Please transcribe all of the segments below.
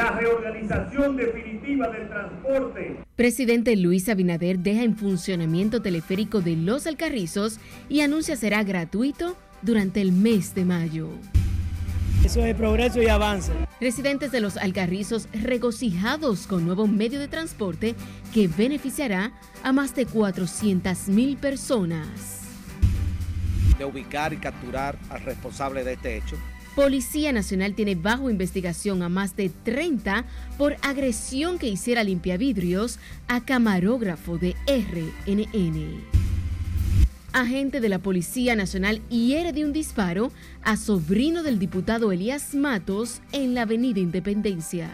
la reorganización definitiva del transporte. Presidente Luis Abinader deja en funcionamiento teleférico de Los Alcarrizos y anuncia será gratuito durante el mes de mayo. Eso es progreso y avance. Residentes de Los Alcarrizos regocijados con nuevo medio de transporte que beneficiará a más de 400 mil personas. De ubicar y capturar al responsable de este hecho Policía Nacional tiene bajo investigación a más de 30 por agresión que hiciera limpiavidrios a camarógrafo de RNN. Agente de la Policía Nacional hiere de un disparo a sobrino del diputado Elías Matos en la Avenida Independencia.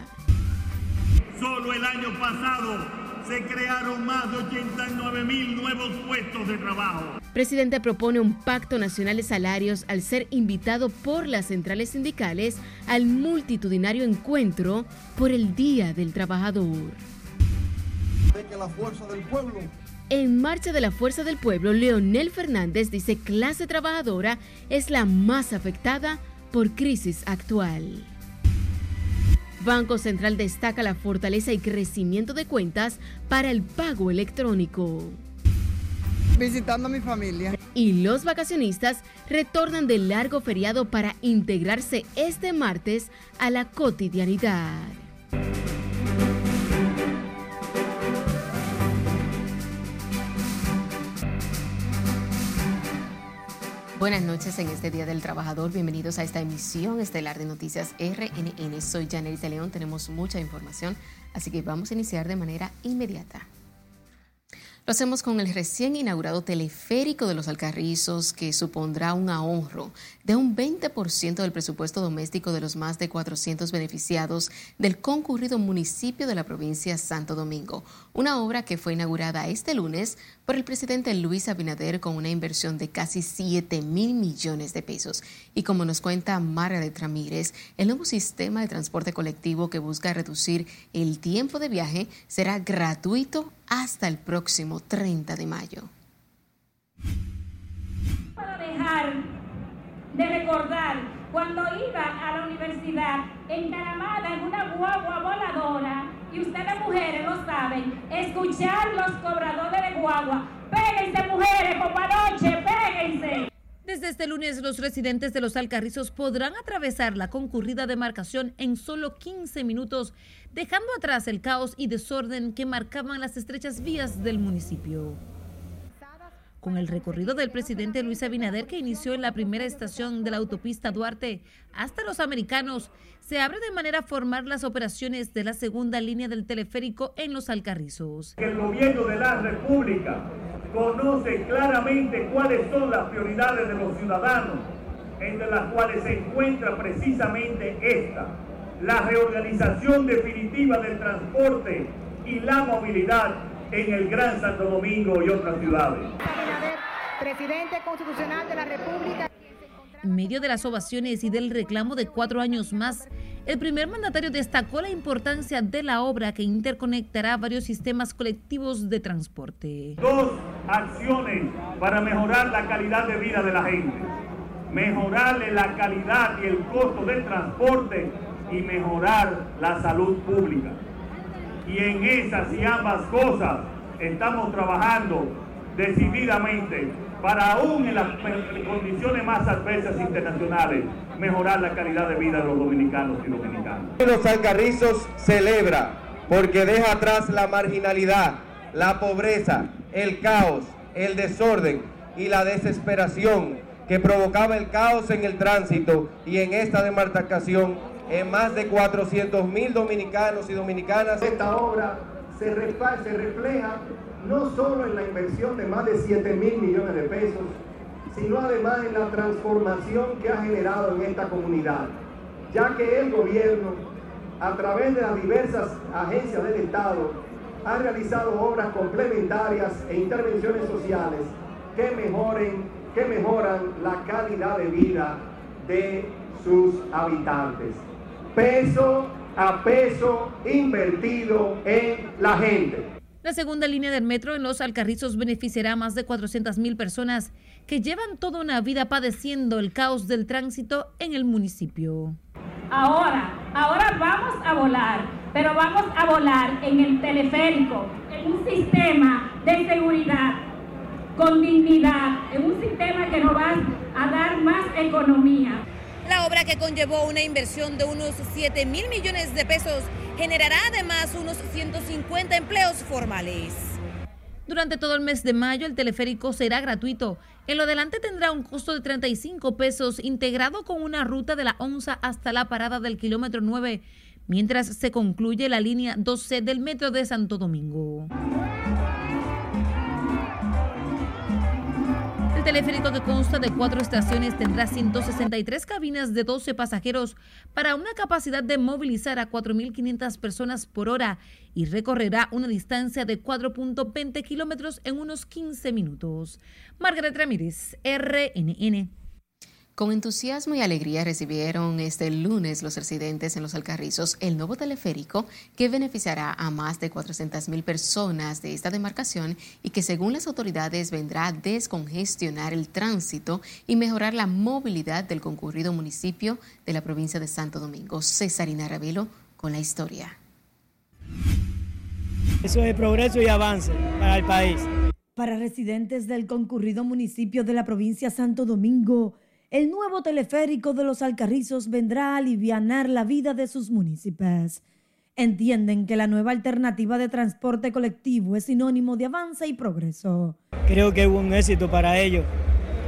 Solo el año pasado se crearon más de 89 mil nuevos puestos de trabajo. Presidente propone un pacto nacional de salarios al ser invitado por las centrales sindicales al multitudinario encuentro por el Día del Trabajador. la fuerza del pueblo en Marcha de la Fuerza del Pueblo, Leonel Fernández dice clase trabajadora es la más afectada por crisis actual. Banco Central destaca la fortaleza y crecimiento de cuentas para el pago electrónico. Visitando a mi familia. Y los vacacionistas retornan del largo feriado para integrarse este martes a la cotidianidad. Buenas noches en este Día del Trabajador. Bienvenidos a esta emisión estelar de Noticias RNN. Soy Janelita León. Tenemos mucha información, así que vamos a iniciar de manera inmediata. Lo hacemos con el recién inaugurado teleférico de los Alcarrizos, que supondrá un ahorro de un 20% del presupuesto doméstico de los más de 400 beneficiados del concurrido municipio de la provincia Santo Domingo. Una obra que fue inaugurada este lunes por el presidente Luis Abinader con una inversión de casi 7 mil millones de pesos. Y como nos cuenta de Ramírez, el nuevo sistema de transporte colectivo que busca reducir el tiempo de viaje será gratuito hasta el próximo 30 de mayo. Para dejar de recordar cuando iba a la universidad encaramada en una guagua voladora, ustedes mujeres lo saben, escuchar los cobradores de guagua. Péguense mujeres, por noche, péguense. Desde este lunes, los residentes de los Alcarrizos podrán atravesar la concurrida demarcación en solo 15 minutos, dejando atrás el caos y desorden que marcaban las estrechas vías del municipio. Con el recorrido del presidente Luis Abinader que inició en la primera estación de la autopista Duarte hasta los americanos, se abre de manera formal las operaciones de la segunda línea del teleférico en los Alcarrizos. El gobierno de la República conoce claramente cuáles son las prioridades de los ciudadanos, entre las cuales se encuentra precisamente esta, la reorganización definitiva del transporte y la movilidad en el Gran Santo Domingo y otras ciudades. Presidente constitucional de la República. En medio de las ovaciones y del reclamo de cuatro años más, el primer mandatario destacó la importancia de la obra que interconectará varios sistemas colectivos de transporte. Dos acciones para mejorar la calidad de vida de la gente. Mejorarle la calidad y el costo del transporte y mejorar la salud pública. Y en esas y ambas cosas estamos trabajando decididamente para aún en las condiciones más adversas internacionales mejorar la calidad de vida de los dominicanos y dominicanas. Los Alcarrizos celebra porque deja atrás la marginalidad, la pobreza, el caos, el desorden y la desesperación que provocaba el caos en el tránsito y en esta demarcación en más de 400 mil dominicanos y dominicanas. Esta obra se, refleja no solo en la inversión de más de 7 mil millones de pesos, sino además en la transformación que ha generado en esta comunidad, ya que el gobierno, a través de las diversas agencias del Estado, ha realizado obras complementarias e intervenciones sociales que mejoren, que mejoran la calidad de vida de sus habitantes. Peso a peso invertido en la gente. La segunda línea del metro en Los Alcarrizos beneficiará a más de 400 mil personas que llevan toda una vida padeciendo el caos del tránsito en el municipio. Ahora, ahora vamos a volar, pero vamos a volar en el teleférico, en un sistema de seguridad, con dignidad, en un sistema que nos va a dar más economía. La obra que conllevó una inversión de unos 7 mil millones de pesos generará además unos 150 empleos formales. Durante todo el mes de mayo el teleférico será gratuito. En lo adelante tendrá un costo de 35 pesos integrado con una ruta de la Onza hasta la parada del kilómetro 9, mientras se concluye la línea 12 del metro de Santo Domingo. Teleférico que consta de cuatro estaciones tendrá 163 cabinas de 12 pasajeros para una capacidad de movilizar a 4.500 personas por hora y recorrerá una distancia de 4.20 kilómetros en unos 15 minutos. Margaret Ramírez, RNN. Con entusiasmo y alegría recibieron este lunes los residentes en los Alcarrizos el nuevo teleférico que beneficiará a más de 400.000 personas de esta demarcación y que según las autoridades vendrá a descongestionar el tránsito y mejorar la movilidad del concurrido municipio de la provincia de Santo Domingo. Cesarina Ravelo con la historia. Eso es progreso y avance para el país. Para residentes del concurrido municipio de la provincia de Santo Domingo, el nuevo teleférico de los Alcarrizos vendrá a aliviar la vida de sus municipios. Entienden que la nueva alternativa de transporte colectivo es sinónimo de avance y progreso. Creo que hubo un éxito para ellos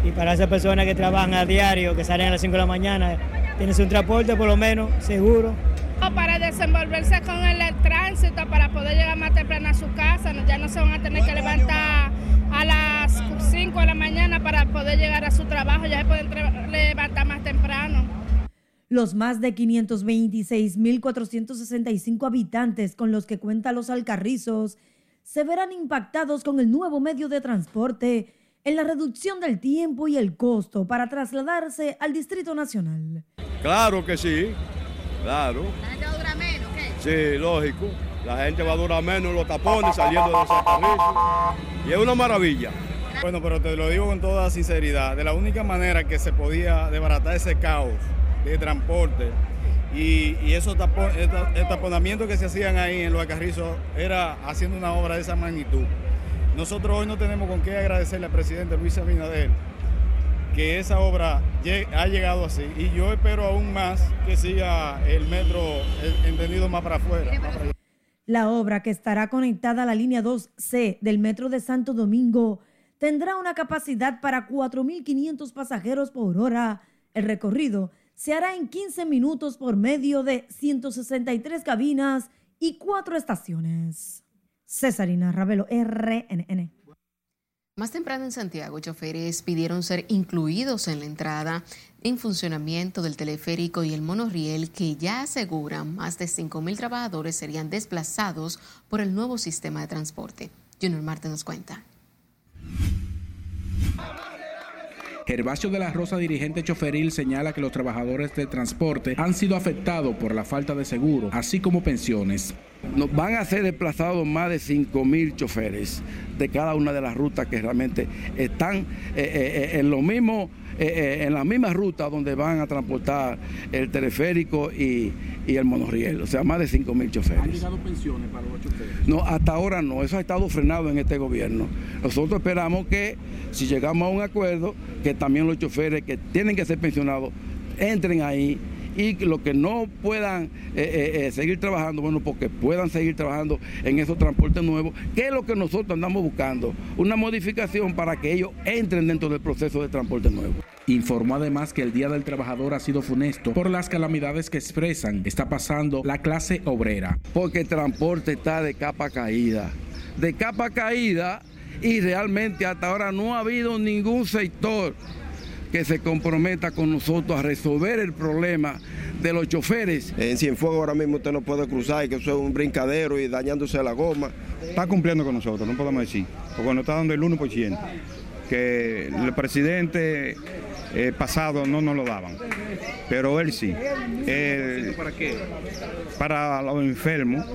y para esas personas que trabajan a diario, que salen a las 5 de la mañana, tienen un transporte por lo menos seguro. Para desenvolverse con el tránsito, para poder llegar más temprano a su casa, ya no se van a tener que levantar a las 5 de la mañana para poder llegar a su trabajo, ya se pueden. Los más de 526.465 habitantes con los que cuentan los Alcarrizos se verán impactados con el nuevo medio de transporte en la reducción del tiempo y el costo para trasladarse al Distrito Nacional. Claro que sí, claro. ¿La gente va a durar menos? ¿qué? Sí, lógico. La gente va a durar menos en los tapones saliendo de los Alcarrizos. Y es una maravilla. Bueno, pero te lo digo con toda sinceridad, de la única manera que se podía desbaratar ese caos de transporte y, esos taponamientos que se hacían ahí en los acarrizos era haciendo una obra de esa magnitud. Nosotros hoy no tenemos con qué agradecerle al presidente Luis Abinader que esa obra ha llegado así y yo espero aún más que siga el metro entendido más para afuera. La obra que estará conectada a la línea 2C del metro de Santo Domingo tendrá una capacidad para 4.500 pasajeros por hora. El recorrido se hará en 15 minutos por medio de 163 cabinas y cuatro estaciones. Cesarina Ravelo, RNN. Más temprano en Santiago, choferes pidieron ser incluidos en la entrada en funcionamiento del teleférico y el monorriel que ya aseguran más de 5.000 trabajadores serían desplazados por el nuevo sistema de transporte. Junior Marte nos cuenta. Gervasio de la Rosa, dirigente choferil, señala que los trabajadores del transporte han sido afectados por la falta de seguro, así como pensiones. Van a ser desplazados más de 5 mil choferes de cada una de las rutas que realmente están eh, eh, eh, en lo mismo eh, eh, en la misma ruta donde van a transportar el teleférico y, el monorriel, o sea, más de 5 mil choferes. ¿Han llegado pensiones para los choferes? No, hasta ahora no, eso ha estado frenado en este gobierno. Nosotros esperamos que si llegamos a un acuerdo, que también los choferes que tienen que ser pensionados entren ahí y los que no puedan eh, eh, eh, seguir trabajando, bueno, porque puedan seguir trabajando en esos transportes nuevos, que es lo que nosotros andamos buscando, una modificación para que ellos entren dentro del proceso de transporte nuevo. Informó además que el Día del Trabajador ha sido funesto por las calamidades que expresan está pasando la clase obrera. Porque el transporte está de capa caída, de capa caída y realmente hasta ahora no ha habido ningún sector que se comprometa con nosotros a resolver el problema de los choferes. En Cienfuegos ahora mismo usted no puede cruzar y que eso es un brincadero y dañándose la goma. Está cumpliendo con nosotros, no podemos decir, porque no está dando el 1%, que el presidente eh, pasado no nos lo daban, pero él sí. ¿Para qué? Para los enfermos,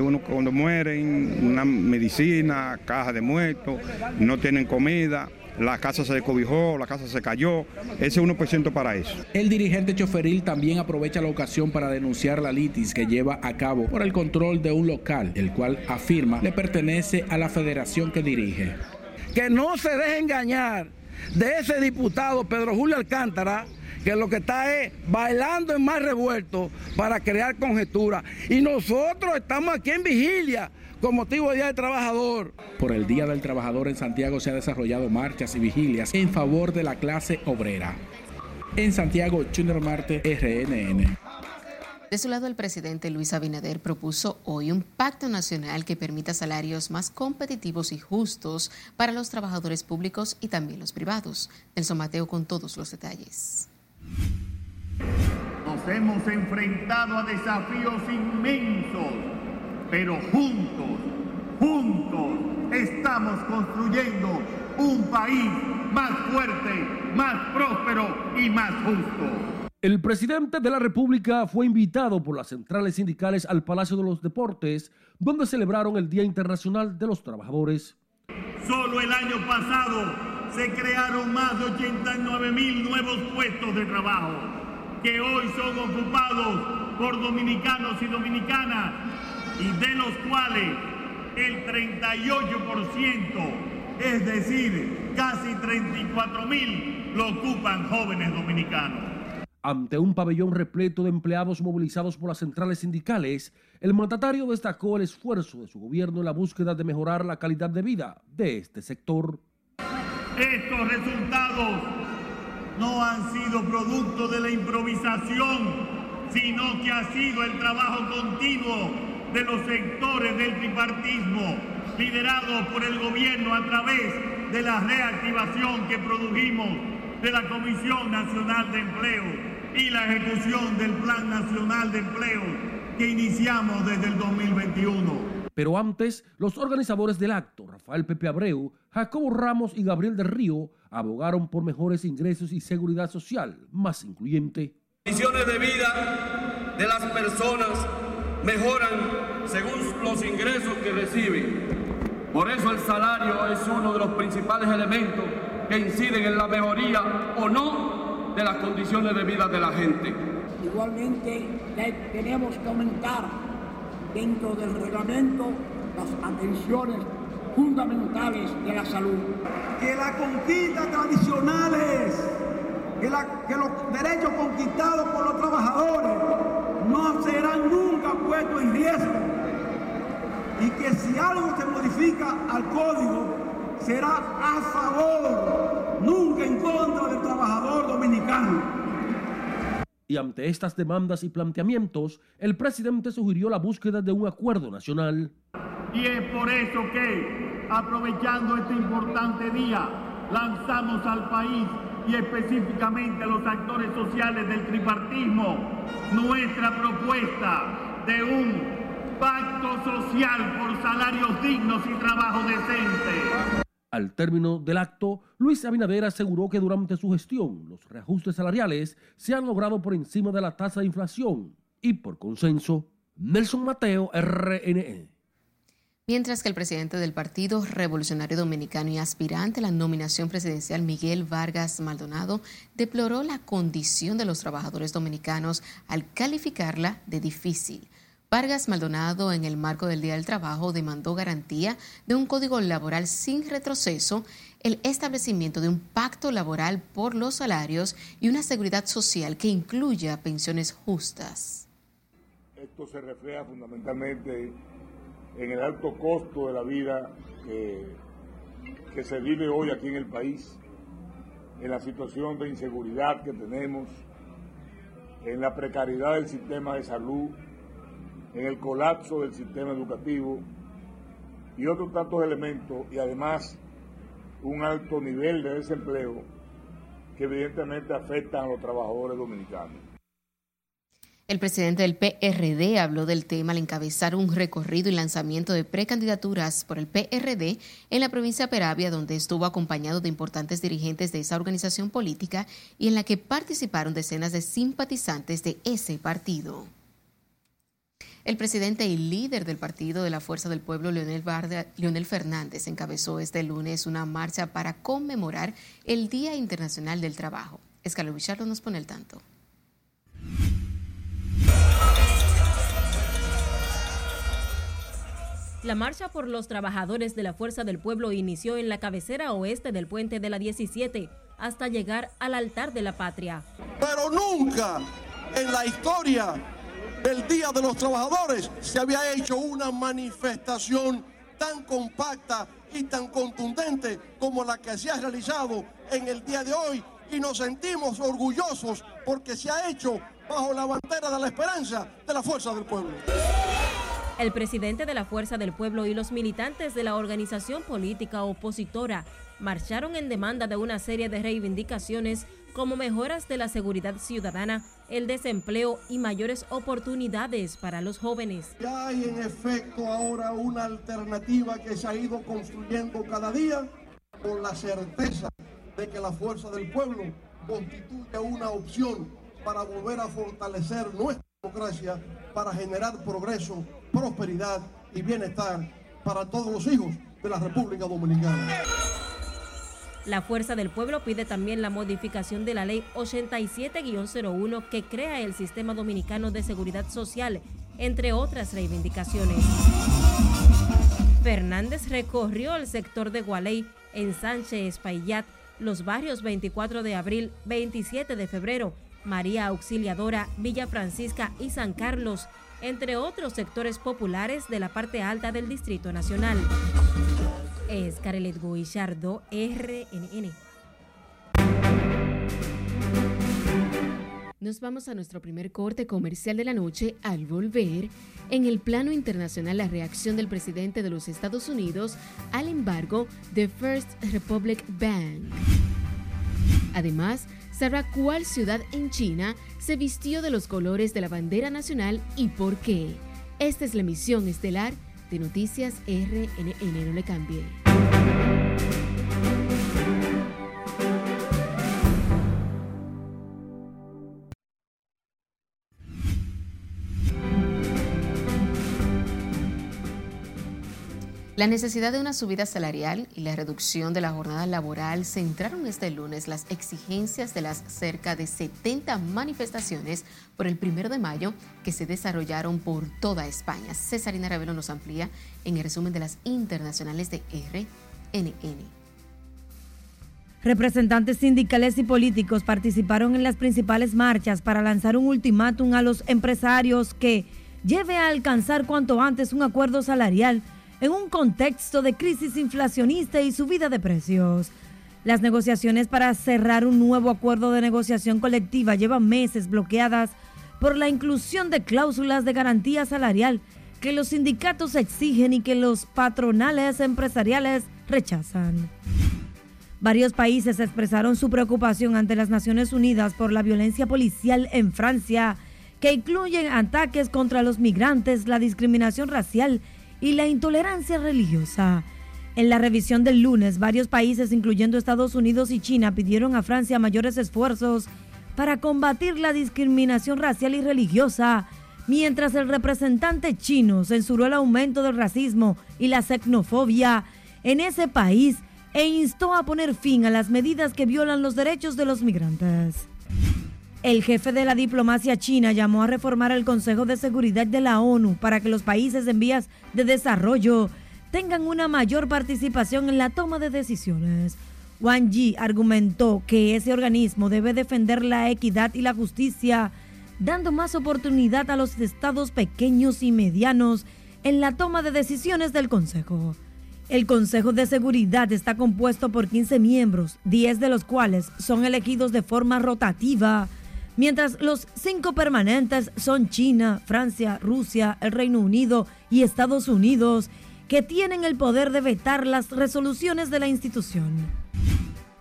uno cuando mueren, una medicina, caja de muertos, no tienen comida la casa se descobijó, la casa se cayó, ese 1% para eso. El dirigente choferil también aprovecha la ocasión para denunciar la litis que lleva a cabo por el control de un local, el cual afirma le pertenece a la federación que dirige. Que no se deje engañar de ese diputado Pedro Julio Alcántara, que lo que está es bailando en más revuelto para crear conjetura. Y nosotros estamos aquí en vigilia con motivo del Día del Trabajador. Por el Día del Trabajador en Santiago se han desarrollado marchas y vigilias en favor de la clase obrera. En Santiago, Junior Marte, RNN. De su lado, el presidente Luis Abinader propuso hoy un pacto nacional que permita salarios más competitivos y justos para los trabajadores públicos y también los privados. Nelson Mateo con todos los detalles. Nos hemos enfrentado a desafíos inmensos, pero juntos, juntos estamos construyendo un país más fuerte, más próspero y más justo. El presidente de la República fue invitado por las centrales sindicales al Palacio de los Deportes, donde celebraron el Día Internacional de los Trabajadores. Solo el año pasado se crearon más de 89 mil nuevos puestos de trabajo, que hoy son ocupados por dominicanos y dominicanas, y de los cuales el 38%, es decir, casi 34 mil, lo ocupan jóvenes dominicanos. Ante un pabellón repleto de empleados movilizados por las centrales sindicales, el mandatario destacó el esfuerzo de su gobierno en la búsqueda de mejorar la calidad de vida de este sector. Estos resultados no han sido producto de la improvisación, sino que ha sido el trabajo continuo de los sectores del tripartismo, liderado por el gobierno a través de la reactivación que produjimos de la Comisión Nacional de Empleo y la ejecución del Plan Nacional de Empleo que iniciamos desde el 2021. Pero antes, los organizadores del acto, Rafael Pepe Abreu, Jacobo Ramos y Gabriel del Río, abogaron por mejores ingresos y seguridad social más incluyente. Condiciones de vida de las personas mejoran según los ingresos que reciben. Por eso el salario es uno de los principales elementos que inciden en la mejoría o no de las condiciones de vida de la gente. Igualmente tenemos que aumentar dentro del reglamento las atenciones fundamentales de la salud. Que las conquistas tradicionales, que, la, que los derechos conquistados por los trabajadores no serán nunca puestos en riesgo. Y que si algo se modifica al código, será a favor, nunca en contra del trabajador dominicano. Y ante estas demandas y planteamientos, el presidente sugirió la búsqueda de un acuerdo nacional. Y es por eso que, aprovechando este importante día, lanzamos al país y específicamente a los actores sociales del tripartismo nuestra propuesta de un pacto social por salarios dignos y trabajo decente. Al término del acto, Luis Abinader aseguró que durante su gestión los reajustes salariales se han logrado por encima de la tasa de inflación y por consenso. Nelson Mateo, RNE. Mientras que el presidente del Partido Revolucionario Dominicano y aspirante a la nominación presidencial Miguel Vargas Maldonado deploró la condición de los trabajadores dominicanos al calificarla de difícil. Vargas Maldonado, en el marco del Día del Trabajo, demandó garantía de un código laboral sin retroceso, el establecimiento de un pacto laboral por los salarios y una seguridad social que incluya pensiones justas. Esto se refleja fundamentalmente en el alto costo de la vida que, se vive hoy aquí en el país, en la situación de inseguridad que tenemos, en la precariedad del sistema de salud, en el colapso del sistema educativo y otros tantos elementos, y además un alto nivel de desempleo que evidentemente afectan a los trabajadores dominicanos. El presidente del PRD habló del tema al encabezar un recorrido y lanzamiento de precandidaturas por el PRD en la provincia de Peravia, donde estuvo acompañado de importantes dirigentes de esa organización política y en la que participaron decenas de simpatizantes de ese partido. El presidente y líder del Partido de la Fuerza del Pueblo, Leonel, Barda, Leonel Fernández, encabezó este lunes una marcha para conmemorar el Día Internacional del Trabajo. Escalo Bichardo nos pone el tanto. La marcha por los trabajadores de la Fuerza del Pueblo inició en la cabecera oeste del puente de la 17 hasta llegar al altar de la patria. Pero nunca en la historia del Día de los Trabajadores se había hecho una manifestación tan compacta y tan contundente como la que se ha realizado en el día de hoy y nos sentimos orgullosos porque se ha hecho bajo la bandera de la esperanza de la Fuerza del Pueblo. El presidente de la Fuerza del Pueblo y los militantes de la organización política opositora marcharon en demanda de una serie de reivindicaciones como mejoras de la seguridad ciudadana, el desempleo y mayores oportunidades para los jóvenes. Ya hay en efecto ahora una alternativa que se ha ido construyendo cada día con la certeza de que la fuerza del pueblo constituye una opción para volver a fortalecer nuestra democracia, para generar progreso, prosperidad y bienestar para todos los hijos de la República Dominicana. La Fuerza del Pueblo pide también la modificación de la Ley 87-01 que crea el Sistema Dominicano de Seguridad Social, entre otras reivindicaciones. Fernández recorrió el sector de Gualey en Sánchez Espaillat, los barrios 24 de abril, 27 de febrero, María Auxiliadora, Villa Francisca y San Carlos, entre otros sectores populares de la parte alta del Distrito Nacional. Es Carelet Guillardo, RNN. Nos vamos a nuestro primer corte comercial de la noche al volver. En el plano internacional, la reacción del presidente de los Estados Unidos al embargo de First Republic Bank. Además, sabrá cuál ciudad en China se vistió de los colores de la bandera nacional y por qué. Esta es la emisión estelar de Noticias RNN. No le cambie. La necesidad de una subida salarial y la reducción de la jornada laboral centraron este lunes las exigencias de las cerca de 70 manifestaciones por el primero de mayo que se desarrollaron por toda España. Cesarina Ravelo nos amplía en el resumen de las internacionales de RNN. Representantes sindicales y políticos participaron en las principales marchas para lanzar un ultimátum a los empresarios que lleve a alcanzar cuanto antes un acuerdo salarial en un contexto de crisis inflacionista y subida de precios. Las negociaciones para cerrar un nuevo acuerdo de negociación colectiva llevan meses bloqueadas por la inclusión de cláusulas de garantía salarial que los sindicatos exigen y que los patronales empresariales rechazan. Varios países expresaron su preocupación ante las Naciones Unidas por la violencia policial en Francia, que incluyen ataques contra los migrantes, la discriminación racial y la intolerancia religiosa. En la revisión del lunes, varios países, incluyendo Estados Unidos y China, pidieron a Francia mayores esfuerzos para combatir la discriminación racial y religiosa, mientras el representante chino censuró el aumento del racismo y la xenofobia en ese país e instó a poner fin a las medidas que violan los derechos de los migrantes. El jefe de la diplomacia china llamó a reformar el Consejo de Seguridad de la ONU para que los países en vías de desarrollo tengan una mayor participación en la toma de decisiones. Wang Yi argumentó que ese organismo debe defender la equidad y la justicia, dando más oportunidad a los estados pequeños y medianos en la toma de decisiones del Consejo. El Consejo de Seguridad está compuesto por 15 miembros, 10 de los cuales son elegidos de forma rotativa mientras los cinco permanentes son China, Francia, Rusia, el Reino Unido y Estados Unidos, que tienen el poder de vetar las resoluciones de la institución.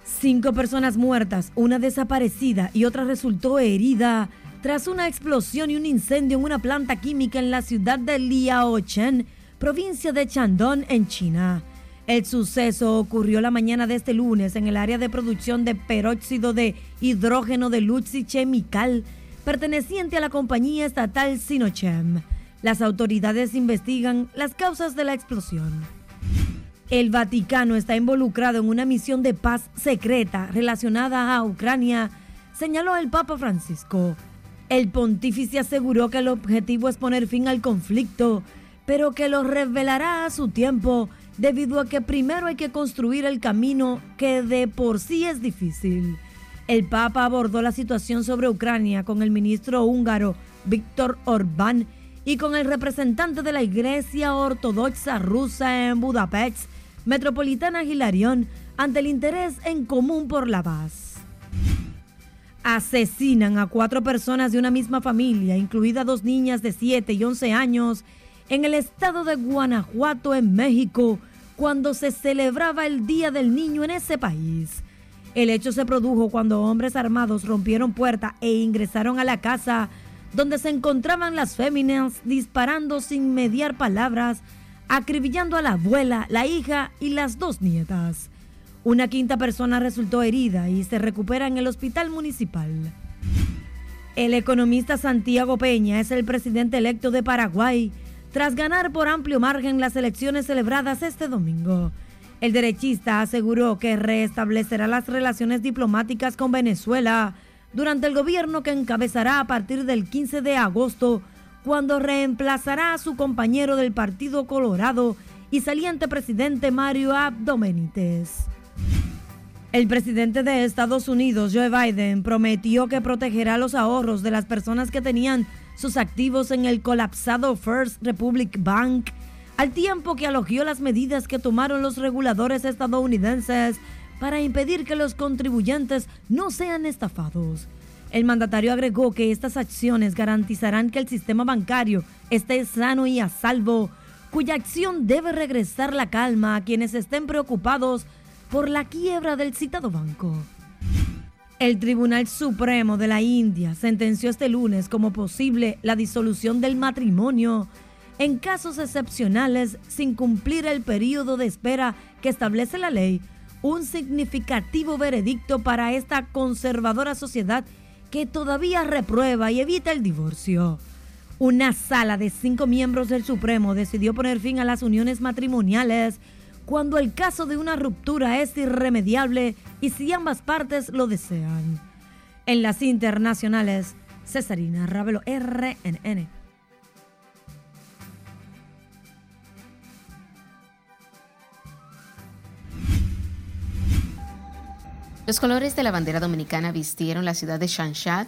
Cinco personas muertas, una desaparecida y otra resultó herida tras una explosión y un incendio en una planta química en la ciudad de Liaochen, provincia de Shandong, en China. El suceso ocurrió la mañana de este lunes en el área de producción de peróxido de hidrógeno de Luxi Chemical, perteneciente a la compañía estatal Sinochem. Las autoridades investigan las causas de la explosión. El Vaticano está involucrado en una misión de paz secreta relacionada a Ucrania, señaló el Papa Francisco. El pontífice aseguró que el objetivo es poner fin al conflicto, pero que lo revelará a su tiempo debido a que primero hay que construir el camino que de por sí es difícil. El Papa abordó la situación sobre Ucrania con el ministro húngaro Víctor Orbán y con el representante de la Iglesia Ortodoxa rusa en Budapest, Metropolitana Hilarión, ante el interés en común por la paz. Asesinan a cuatro personas de una misma familia, incluidas dos niñas de 7 y 11 años, en el estado de Guanajuato, en México, cuando se celebraba el Día del Niño en ese país. El hecho se produjo cuando hombres armados rompieron puerta e ingresaron a la casa donde se encontraban las féminas disparando sin mediar palabras, acribillando a la abuela, la hija y las dos nietas. Una quinta persona resultó herida y se recupera en el hospital municipal. El economista Santiago Peña es el presidente electo de Paraguay tras ganar por amplio margen las elecciones celebradas este domingo. El derechista aseguró que restablecerá las relaciones diplomáticas con Venezuela durante el gobierno que encabezará a partir del 15 de agosto, cuando reemplazará a su compañero del Partido Colorado y saliente presidente Mario Abdo Benítez. El presidente de Estados Unidos, Joe Biden, prometió que protegerá los ahorros de las personas que tenían sus activos en el colapsado First Republic Bank, al tiempo que alogió las medidas que tomaron los reguladores estadounidenses para impedir que los contribuyentes no sean estafados. El mandatario agregó que estas acciones garantizarán que el sistema bancario esté sano y a salvo, cuya acción debe regresar la calma a quienes estén preocupados por la quiebra del citado banco. El Tribunal Supremo de la India sentenció este lunes como posible la disolución del matrimonio en casos excepcionales sin cumplir el periodo de espera que establece la ley un significativo veredicto para esta conservadora sociedad que todavía reprueba y evita el divorcio. Una sala de cinco miembros del Supremo decidió poner fin a las uniones matrimoniales cuando el caso de una ruptura es irremediable y si ambas partes lo desean. En las internacionales, Cesarina Ravelo, RNN. Los colores de la bandera dominicana vistieron la ciudad de Changsha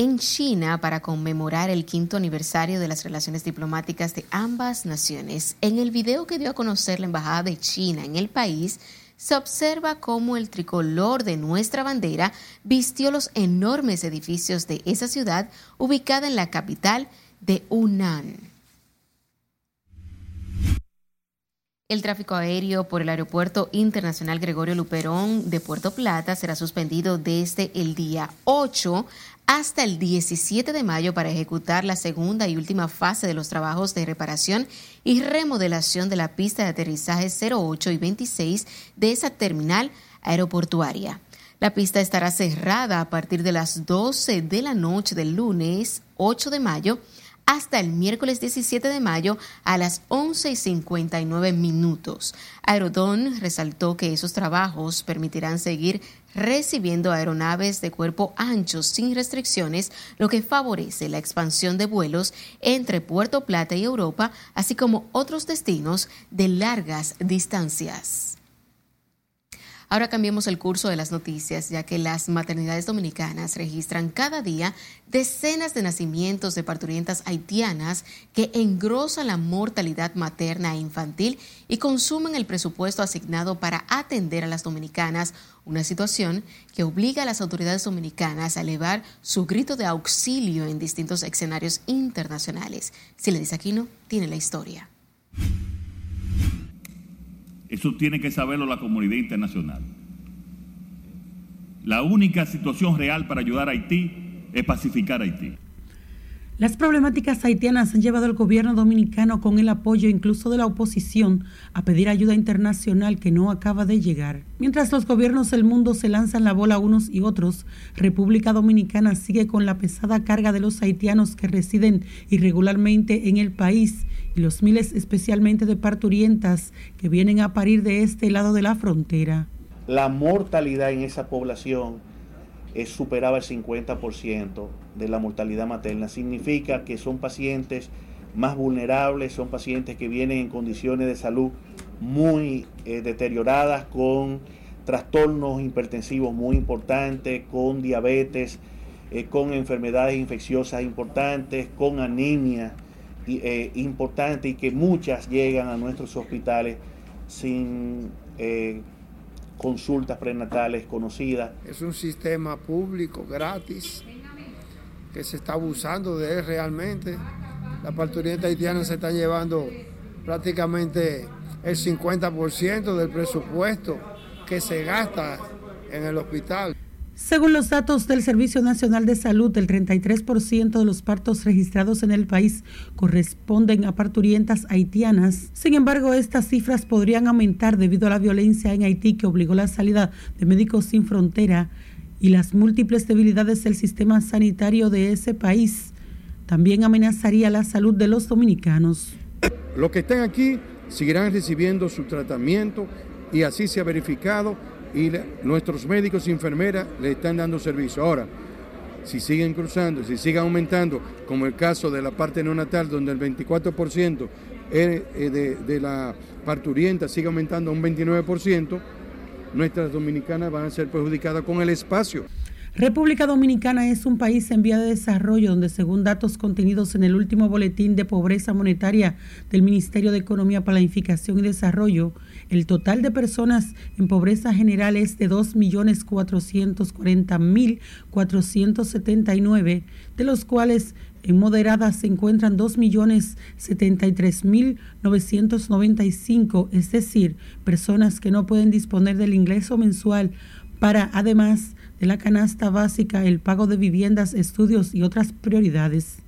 en China para conmemorar el quinto aniversario de las relaciones diplomáticas de ambas naciones. En el video que dio a conocer la Embajada de China en el país, se observa cómo el tricolor de nuestra bandera vistió los enormes edificios de esa ciudad ubicada en la capital de Hunan. El tráfico aéreo por el Aeropuerto Internacional Gregorio Luperón de Puerto Plata será suspendido desde el día 8 hasta el 17 de mayo para ejecutar la segunda y última fase de los trabajos de reparación y remodelación de la pista de aterrizaje 08 y 26 de esa terminal aeroportuaria. La pista estará cerrada a partir de las 12 de la noche del lunes 8 de mayo hasta el miércoles 17 de mayo a las 11 y 59 minutos. Aerodón resaltó que esos trabajos permitirán seguir recibiendo aeronaves de cuerpo ancho sin restricciones, lo que favorece la expansión de vuelos entre Puerto Plata y Europa, así como otros destinos de largas distancias. Ahora cambiemos el curso de las noticias, ya que las maternidades dominicanas registran cada día decenas de nacimientos de parturientas haitianas que engrosan la mortalidad materna e infantil y consumen el presupuesto asignado para atender a las dominicanas, una situación que obliga a las autoridades dominicanas a elevar su grito de auxilio en distintos escenarios internacionales. Si le tiene la historia. Eso tiene que saberlo la comunidad internacional. La única situación real para ayudar a Haití es pacificar Haití. Las problemáticas haitianas han llevado al gobierno dominicano con el apoyo incluso de la oposición a pedir ayuda internacional que no acaba de llegar. Mientras los gobiernos del mundo se lanzan la bola unos y otros, República Dominicana sigue con la pesada carga de los haitianos que residen irregularmente en el país los miles especialmente de parturientas que vienen a parir de este lado de la frontera. La mortalidad en esa población es, superaba el 50% de la mortalidad materna. Significa que son pacientes más vulnerables, son pacientes que vienen en condiciones de salud muy eh, deterioradas, con trastornos hipertensivos muy importantes, con diabetes, eh, con enfermedades infecciosas importantes, con anemia eh, importante y que muchas llegan a nuestros hospitales sin consultas prenatales conocidas. Es un sistema público gratis que se está abusando de él realmente. Las parturientas haitianas se están llevando prácticamente el 50% del presupuesto que se gasta en el hospital. Según los datos del Servicio Nacional de Salud, el 33% de los partos registrados en el país corresponden a parturientas haitianas. Sin embargo, estas cifras podrían aumentar debido a la violencia en Haití que obligó la salida de Médicos Sin Frontera y las múltiples debilidades del sistema sanitario de ese país. También amenazaría la salud de los dominicanos. Los que estén aquí seguirán recibiendo su tratamiento y así se ha verificado y nuestros médicos y enfermeras le están dando servicio. Ahora, si siguen cruzando, si siguen aumentando, como el caso de la parte neonatal, donde el 24% de, de la parturienta sigue aumentando a un 29%, nuestras dominicanas van a ser perjudicadas con el espacio. República Dominicana es un país en vía de desarrollo donde según datos contenidos en el último boletín de pobreza monetaria del Ministerio de Economía, Planificación y Desarrollo, el total de personas en pobreza general es de 2.440.479, de los cuales en moderada se encuentran 2.073.995, es decir, personas que no pueden disponer del ingreso mensual para, además de la canasta básica, el pago de viviendas, estudios y otras prioridades.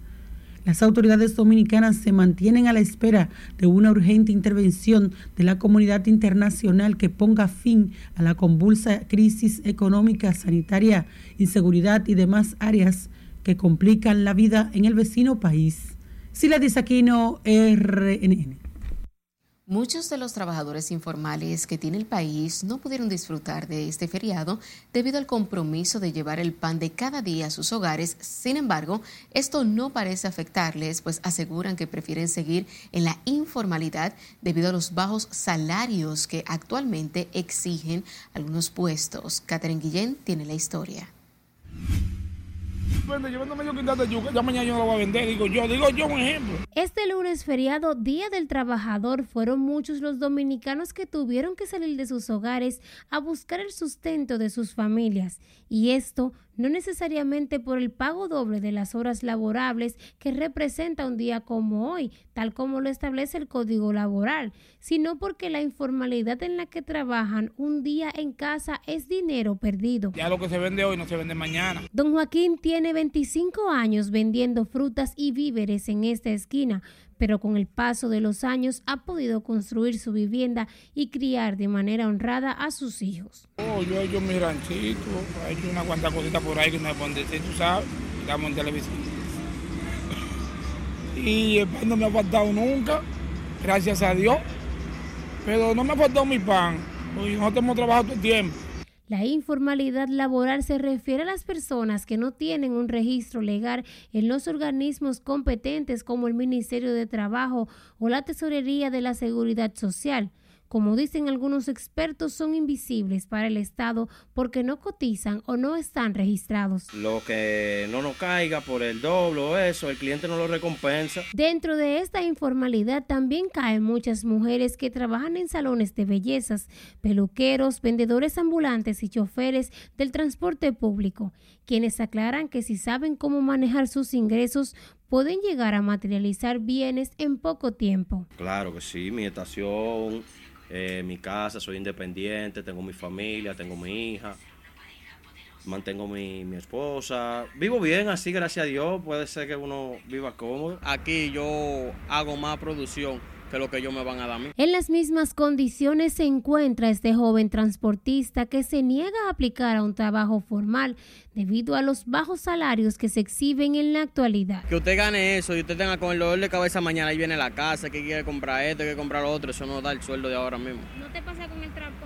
Las autoridades dominicanas se mantienen a la espera de una urgente intervención de la comunidad internacional que ponga fin a la convulsa crisis económica, sanitaria, inseguridad y demás áreas que complican la vida en el vecino país. Sila Disaquino, RNN. Muchos de los trabajadores informales que tiene el país no pudieron disfrutar de este feriado debido al compromiso de llevar el pan de cada día a sus hogares. Sin embargo, esto no parece afectarles, pues aseguran que prefieren seguir en la informalidad debido a los bajos salarios que actualmente exigen algunos puestos. Catherine Guillén tiene la historia Este lunes feriado, Día del Trabajador, fueron muchos los dominicanos que tuvieron que salir de sus hogares a buscar el sustento de sus familias. Y esto no necesariamente por el pago doble de las horas laborables que representa un día como hoy, tal como lo establece el Código Laboral, sino porque la informalidad en la que trabajan un día en casa es dinero perdido. Ya lo que se vende hoy no se vende mañana. Don Joaquín tiene 25 años vendiendo frutas y víveres en esta esquina, pero con el paso de los años ha podido construir su vivienda y criar de manera honrada a sus hijos. Oh, yo he hecho mi ranchito, he hecho una cuanta cosita por ahí que pone decir, tú sabes, estamos en televisión. Y el pan no me ha faltado nunca, gracias a Dios, pero no me ha faltado mi pan, porque nosotros hemos trabajado todo el tiempo. La informalidad laboral se refiere a las personas que no tienen un registro legal en los organismos competentes como el Ministerio de Trabajo o la Tesorería de la Seguridad Social como dicen algunos expertos, son invisibles para el Estado porque no cotizan o no están registrados. Lo que no nos caiga por el doble o eso, el cliente no lo recompensa. Dentro de esta informalidad también caen muchas mujeres que trabajan en salones de bellezas, peluqueros, vendedores ambulantes y choferes del transporte público, quienes aclaran que si saben cómo manejar sus ingresos, pueden llegar a materializar bienes en poco tiempo. Claro que sí, mi estación eh, mi casa, soy independiente, tengo mi familia, tengo mi hija. mantengo mi, mi esposa. Vivo bien, así, gracias a Dios. Puede ser que uno viva cómodo. Aquí yo hago más producción que lo que ellos me van a dar a mí. En las mismas condiciones se encuentra este joven transportista que se niega a aplicar a un trabajo formal debido a los bajos salarios que se exhiben en la actualidad. Que usted gane eso y usted tenga con el dolor de cabeza mañana y viene a la casa, que quiere comprar esto, que quiere comprar lo otro, eso no da el sueldo de ahora mismo. ¿No te pasa con el? ¿Tú,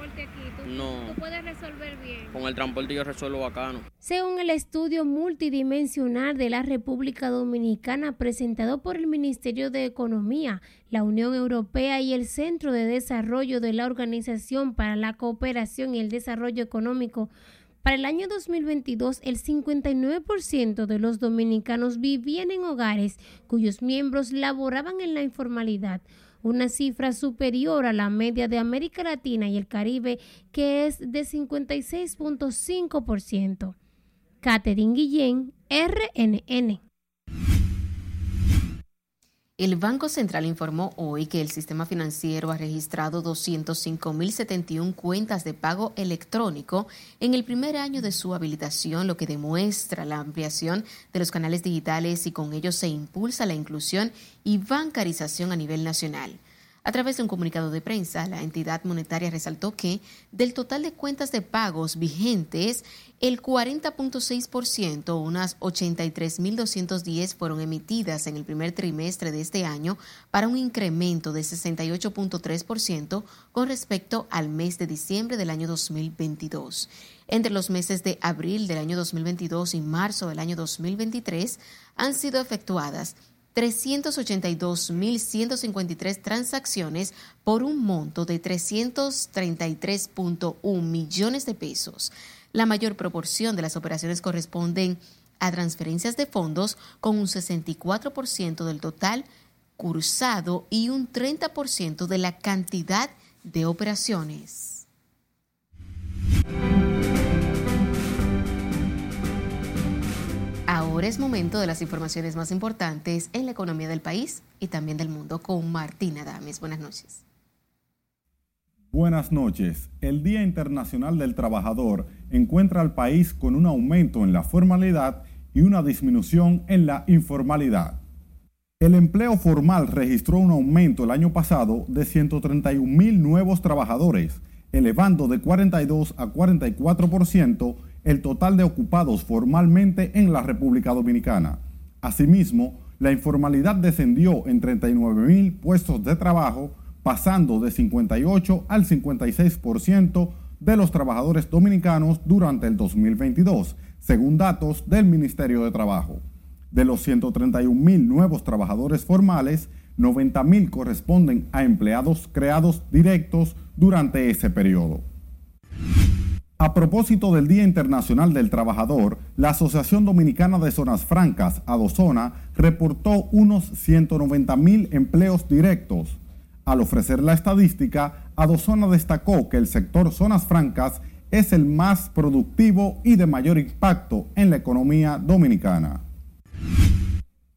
No. tú puedes resolver bien? Con el transporte yo resuelvo bacano. Según el estudio multidimensional de la República Dominicana presentado por el Ministerio de Economía, la Unión Europea y el Centro de Desarrollo de la Organización para la Cooperación y el Desarrollo Económico, para el año 2022 el 59% de los dominicanos vivían en hogares cuyos miembros laboraban en la informalidad, una cifra superior a la media de América Latina y el Caribe, que es de 56.5%. Catherine Guillén, RNN. El Banco Central informó hoy que el sistema financiero ha registrado 205.071 cuentas de pago electrónico en el primer año de su habilitación, lo que demuestra la ampliación de los canales digitales y con ello se impulsa la inclusión y bancarización a nivel nacional. A través de un comunicado de prensa, la entidad monetaria resaltó que del total de cuentas de pagos vigentes, el 40.6%, unas 83.210, fueron emitidas en el primer trimestre de este año para un incremento de 68.3% con respecto al mes de diciembre del año 2022. Entre los meses de abril del año 2022 y marzo del año 2023 han sido efectuadas 382.153 transacciones por un monto de 333.1 millones de pesos. La mayor proporción de las operaciones corresponden a transferencias de fondos con un 64% del total cursado y un 30% de la cantidad de operaciones. Ahora es momento de las informaciones más importantes en la economía del país y también del mundo con Martina Dames. Buenas noches. Buenas noches. El Día Internacional del Trabajador encuentra al país con un aumento en la formalidad y una disminución en la informalidad. El empleo formal registró un aumento el año pasado de 131 mil nuevos trabajadores, elevando de 42 a 44% el total de ocupados formalmente en la República Dominicana. Asimismo, la informalidad descendió en 39 mil puestos de trabajo, pasando de 58 al 56% de los trabajadores dominicanos durante el 2022, según datos del Ministerio de Trabajo. De los 131 mil nuevos trabajadores formales, 90 mil corresponden a empleados creados directos durante ese periodo. A propósito del Día Internacional del Trabajador, la Asociación Dominicana de Zonas Francas, Adozona, reportó unos 190 mil empleos directos. Al ofrecer la estadística, Adozona destacó que el sector Zonas Francas es el más productivo y de mayor impacto en la economía dominicana.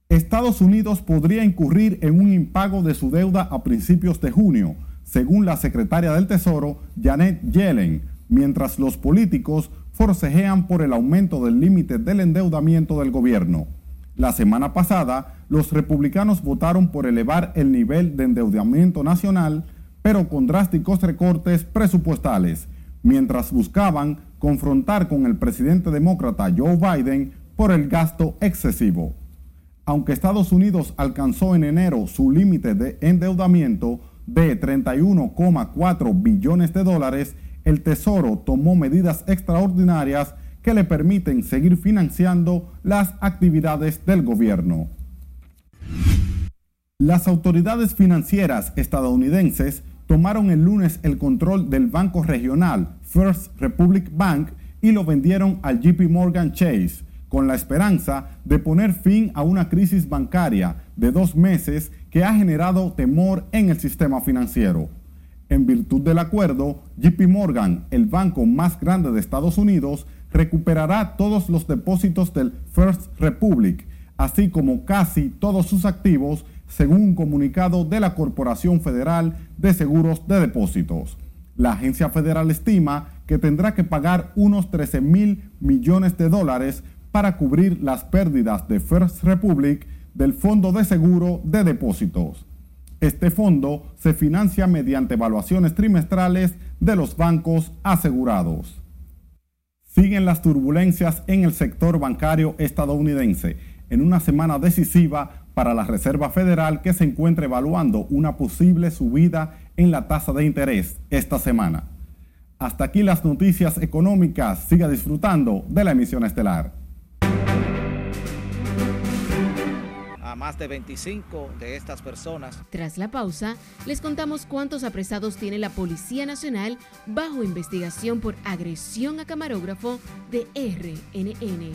Estados Unidos podría incurrir en un impago de su deuda a principios de junio, según la secretaria del Tesoro, Janet Yellen, mientras los políticos forcejean por el aumento del límite del endeudamiento del gobierno. La semana pasada, los republicanos votaron por elevar el nivel de endeudamiento nacional, pero con drásticos recortes presupuestales, mientras buscaban confrontar con el presidente demócrata Joe Biden por el gasto excesivo. Aunque Estados Unidos alcanzó en enero su límite de endeudamiento de 31,4 billones de dólares, el Tesoro tomó medidas extraordinarias que le permiten seguir financiando las actividades del gobierno. Las autoridades financieras estadounidenses tomaron el lunes el control del banco regional First Republic Bank y lo vendieron al JP Morgan Chase, con la esperanza de poner fin a una crisis bancaria de dos meses que ha generado temor en el sistema financiero. En virtud del acuerdo, JP Morgan, el banco más grande de Estados Unidos, recuperará todos los depósitos del First Republic, así como casi todos sus activos, según un comunicado de la Corporación Federal de Seguros de Depósitos. La agencia federal estima que tendrá que pagar unos 13 mil millones de dólares para cubrir las pérdidas de First Republic del Fondo de Seguro de Depósitos. Este fondo se financia mediante evaluaciones trimestrales de los bancos asegurados. Siguen las turbulencias en el sector bancario estadounidense en una semana decisiva para la Reserva Federal que se encuentra evaluando una posible subida en la tasa de interés esta semana. Hasta aquí las noticias económicas. Siga disfrutando de la emisión estelar. A más de 25 de estas personas. Tras la pausa, les contamos cuántos apresados tiene la Policía Nacional bajo investigación por agresión a camarógrafo de RNN.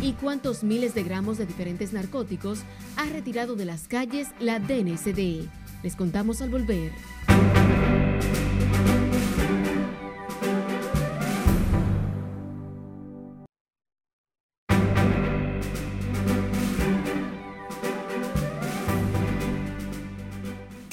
¿Y cuántos miles de gramos de diferentes narcóticos ha retirado de las calles la DNCD? Les contamos al volver.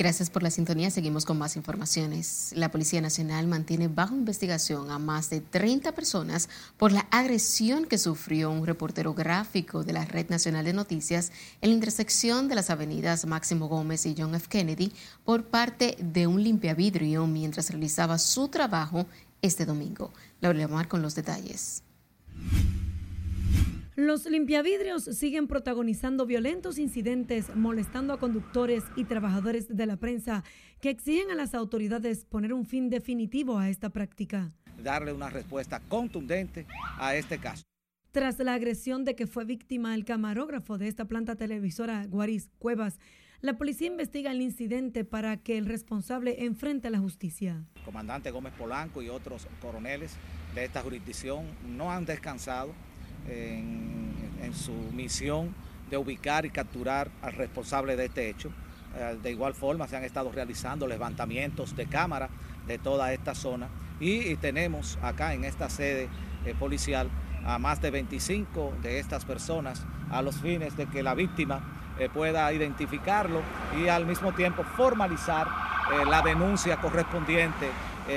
Gracias por la sintonía. Seguimos con más informaciones. La Policía Nacional mantiene bajo investigación a más de 30 personas por la agresión que sufrió un reportero gráfico de la Red Nacional de Noticias en la intersección de las avenidas Máximo Gómez y John F. Kennedy por parte de un limpiavidrio mientras realizaba su trabajo este domingo. Laura Mar con los detalles. Los limpiavidrios siguen protagonizando violentos incidentes, molestando a conductores y trabajadores de la prensa que exigen a las autoridades poner un fin definitivo a esta práctica. Darle una respuesta contundente a este caso. Tras la agresión de que fue víctima el camarógrafo de esta planta televisora, Guaris Cuevas, la policía investiga el incidente para que el responsable enfrente a la justicia. Comandante Gómez Polanco y otros coroneles de esta jurisdicción no han descansado en, su misión de ubicar y capturar al responsable de este hecho. Eh, de igual forma se han estado realizando levantamientos de cámara de toda esta zona y, tenemos acá en esta sede eh, policial a más de 25 de estas personas a los fines de que la víctima eh, pueda identificarlo y al mismo tiempo formalizar la denuncia correspondiente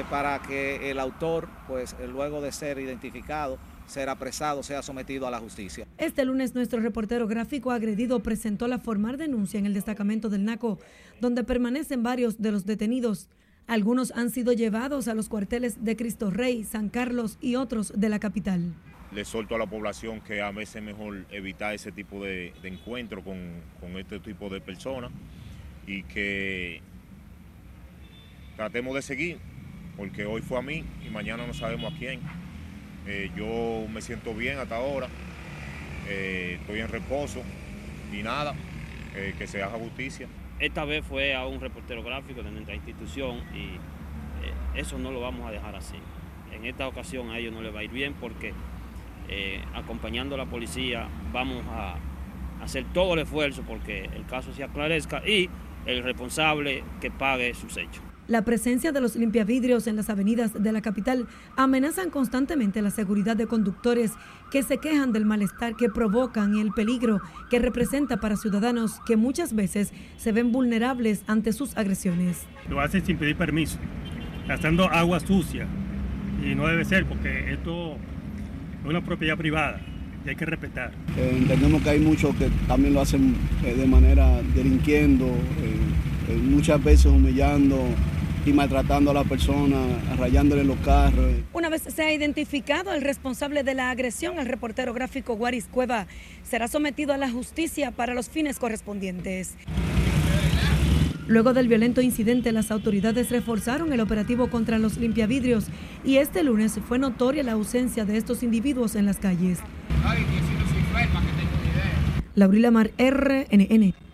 para que el autor, pues luego de ser identificado, ser apresado, sea sometido a la justicia. Este lunes nuestro reportero gráfico agredido presentó la formal denuncia en el destacamento del NACO, donde permanecen varios de los detenidos. Algunos han sido llevados a los cuarteles de Cristo Rey, San Carlos y otros de la capital. Le solto a la población que a veces es mejor evitar ese tipo de, de encuentro con, con este tipo de personas y que tratemos de seguir, porque hoy fue a mí y mañana no sabemos a quién. Eh, yo me siento bien hasta ahora, eh, estoy en reposo y nada, eh, que se haga justicia. Esta vez fue a un reportero gráfico de nuestra institución y eso no lo vamos a dejar así. En esta ocasión a ellos no les va a ir bien porque acompañando a la policía vamos a hacer todo el esfuerzo porque el caso se aclarezca y el responsable que pague sus hechos. La presencia de los limpiavidrios en las avenidas de la capital amenazan constantemente la seguridad de conductores que se quejan del malestar que provocan y el peligro que representa para ciudadanos que muchas veces se ven vulnerables ante sus agresiones. Lo hacen sin pedir permiso, gastando agua sucia y no debe ser porque esto es una propiedad privada y hay que respetar. Eh, entendemos que hay muchos que también lo hacen eh, de manera delinquiendo, eh, muchas veces humillando y maltratando a la persona, rayándole los carros. Una vez se ha identificado el responsable de la agresión al reportero gráfico Guaris Cueva, será sometido a la justicia para los fines correspondientes. Luego del violento incidente, las autoridades reforzaron el operativo contra los limpiavidrios y este lunes fue notoria la ausencia de estos individuos en las calles. Laurila Mar, RNN.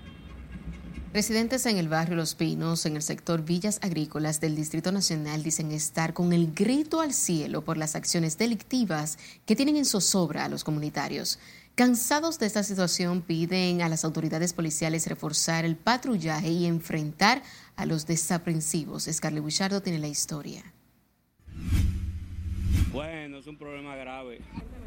Residentes en el barrio Los Pinos, en el sector Villas Agrícolas del Distrito Nacional, dicen estar con el grito al cielo por las acciones delictivas que tienen en zozobra a los comunitarios. Cansados de esta situación, piden a las autoridades policiales reforzar el patrullaje y enfrentar a los desaprensivos. Scarlett Buchardo tiene la historia. Bueno, es un problema grave.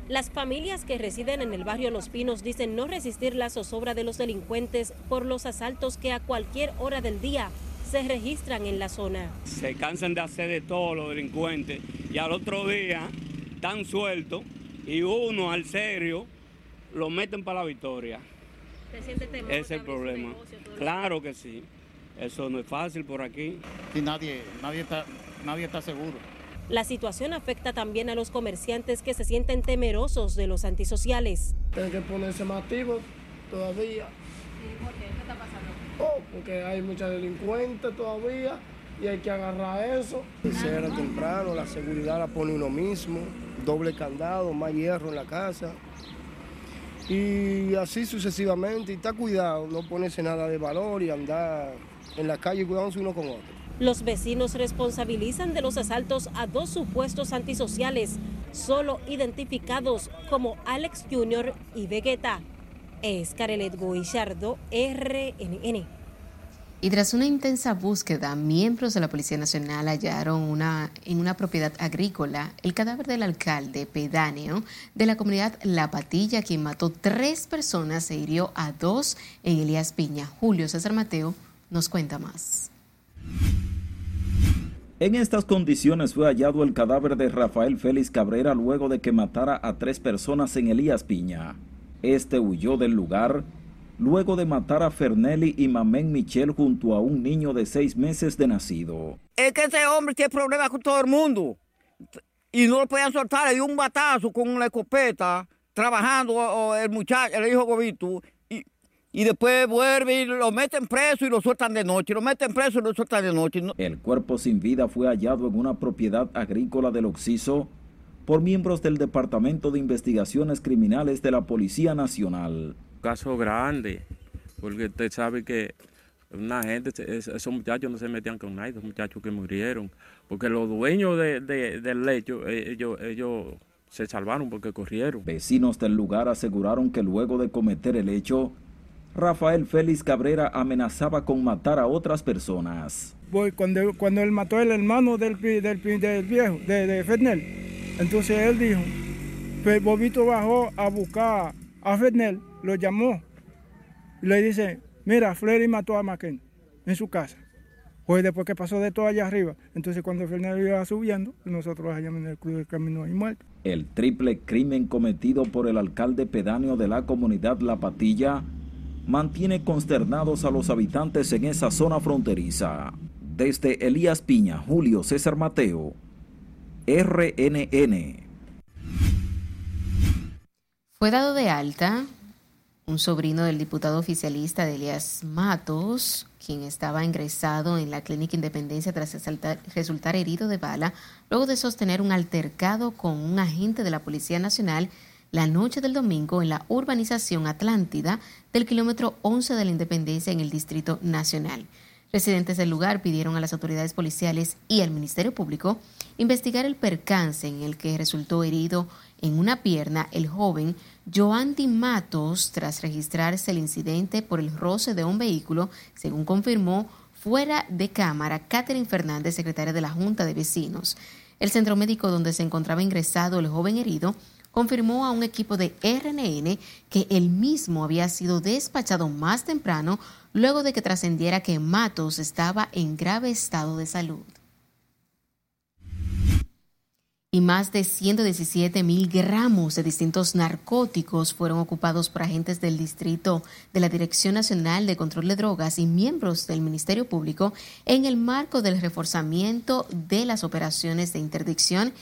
Las familias que residen en el barrio Los Pinos dicen no resistir la zozobra de los delincuentes por los asaltos que a cualquier hora del día se registran en la zona. Se cansan de hacer de todo los delincuentes y al otro día están sueltos y uno al serio lo meten para la victoria. ¿Te sientes temor? Ese es el problema. Claro que sí. Eso no es fácil por aquí. Y nadie, nadie, está, nadie está seguro. La situación afecta también a los comerciantes que se sienten temerosos de los antisociales. Tienen que ponerse más activos todavía. ¿Por qué? ¿Qué está pasando? Oh, porque hay muchos delincuentes todavía y hay que agarrar eso. Se era temprano, la seguridad la pone uno mismo, doble candado, más hierro en la casa. Y así sucesivamente, y está cuidado, no ponerse nada de valor y andar en la calle cuidándose uno con otro. Los vecinos responsabilizan de los asaltos a dos supuestos antisociales, solo identificados como Alex Jr. y Vegeta. Es Carelet Guillardo, RNN. Y tras una intensa búsqueda, miembros de la Policía Nacional hallaron una, en una propiedad agrícola el cadáver del alcalde pedáneo de la comunidad La Patilla, quien mató tres personas e hirió a dos en Elías Piña. Julio César Mateo nos cuenta más. En estas condiciones fue hallado el cadáver de Rafael Félix Cabrera luego de que matara a tres personas en Elías Piña. Este huyó del lugar luego de matar a Fernelli y Mamén Michel junto a un niño de seis meses de nacido. Es que ese hombre tiene problemas con todo el mundo y no lo podían soltar, le dio un batazo con una escopeta trabajando el muchacho, el hijo Gobito, y, después vuelve y lo meten preso y lo sueltan de noche, lo meten preso y lo sueltan de noche. El cuerpo sin vida fue hallado en una propiedad agrícola del Oxiso por miembros del Departamento de Investigaciones Criminales de la Policía Nacional. Caso grande, porque usted sabe que una gente, esos muchachos no se metían con nadie, esos muchachos que murieron, porque los dueños de, de, del lecho, ellos, ellos se salvaron porque corrieron. Vecinos del lugar aseguraron que luego de cometer el hecho, Rafael Félix Cabrera amenazaba con matar a otras personas. Cuando, cuando él mató al hermano del, del, del viejo, de, de Fernel, entonces él dijo, pues Bobito bajó a buscar a Fernel, lo llamó, y le dice, mira, Freddy mató a Maquén en su casa. Pues después que pasó de todo allá arriba, entonces cuando Fernel iba subiendo, nosotros hallamos en el cruz del camino ahí muerto. El triple crimen cometido por el alcalde pedáneo de la comunidad La Patilla mantiene consternados a los habitantes en esa zona fronteriza. Desde Elías Piña, Julio César Mateo, RNN. Fue dado de alta un sobrino del diputado oficialista de Elías Matos, quien estaba ingresado en la Clínica Independencia tras resultar herido de bala, luego de sostener un altercado con un agente de la Policía Nacional la noche del domingo en la urbanización Atlántida del kilómetro 11 de la Independencia en el Distrito Nacional. Residentes del lugar pidieron a las autoridades policiales y al Ministerio Público investigar el percance en el que resultó herido en una pierna el joven Joandy Matos tras registrarse el incidente por el roce de un vehículo, según confirmó fuera de cámara Catherine Fernández, secretaria de la Junta de Vecinos. El centro médico donde se encontraba ingresado el joven herido confirmó a un equipo de RNN que el mismo había sido despachado más temprano luego de que trascendiera que Matos estaba en grave estado de salud. Y más de 117 mil gramos de distintos narcóticos fueron ocupados por agentes del distrito de la Dirección Nacional de Control de Drogas y miembros del Ministerio Público en el marco del reforzamiento de las operaciones de interdicción